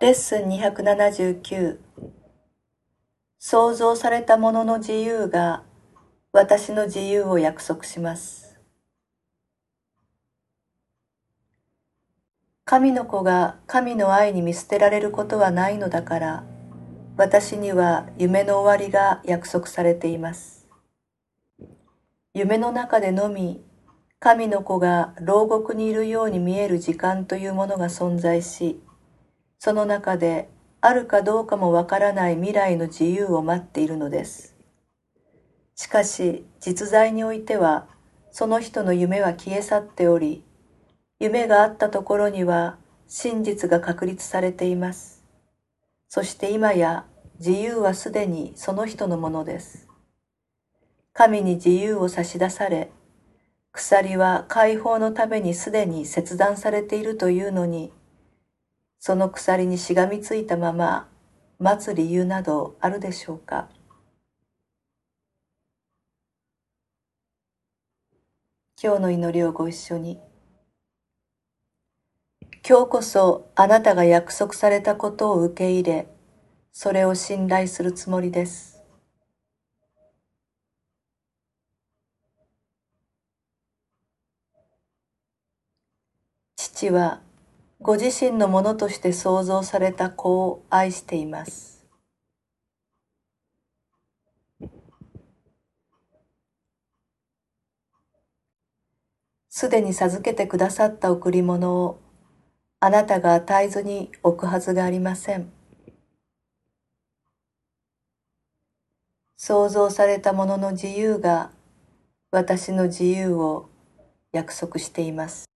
レッスン279創造されたものの自由が私の自由を約束します。神の子が神の愛に見捨てられることはないのだから、私には夢の終わりが約束されています。夢の中でのみ、神の子が牢獄にいるように見える時間というものが存在し、その中であるかどうかもわからない未来の自由を待っているのです。しかし実在においてはその人の夢は消え去っており夢があったところには真実が確立されていますそして今や自由はすでにその人のものです神に自由を差し出され鎖は解放のためにすでに切断されているというのにその鎖にしがみついたまま待つ理由などあるでしょうか？今日の祈りをご一緒に。今日こそあなたが約束されたことを受け入れ、それを信頼するつもりです。父はご自身のものとして創造された子を愛しています。すでに授けてくださった贈り物をあなたが与えずに置くはずがありません。創造されたものの自由が私の自由を約束しています。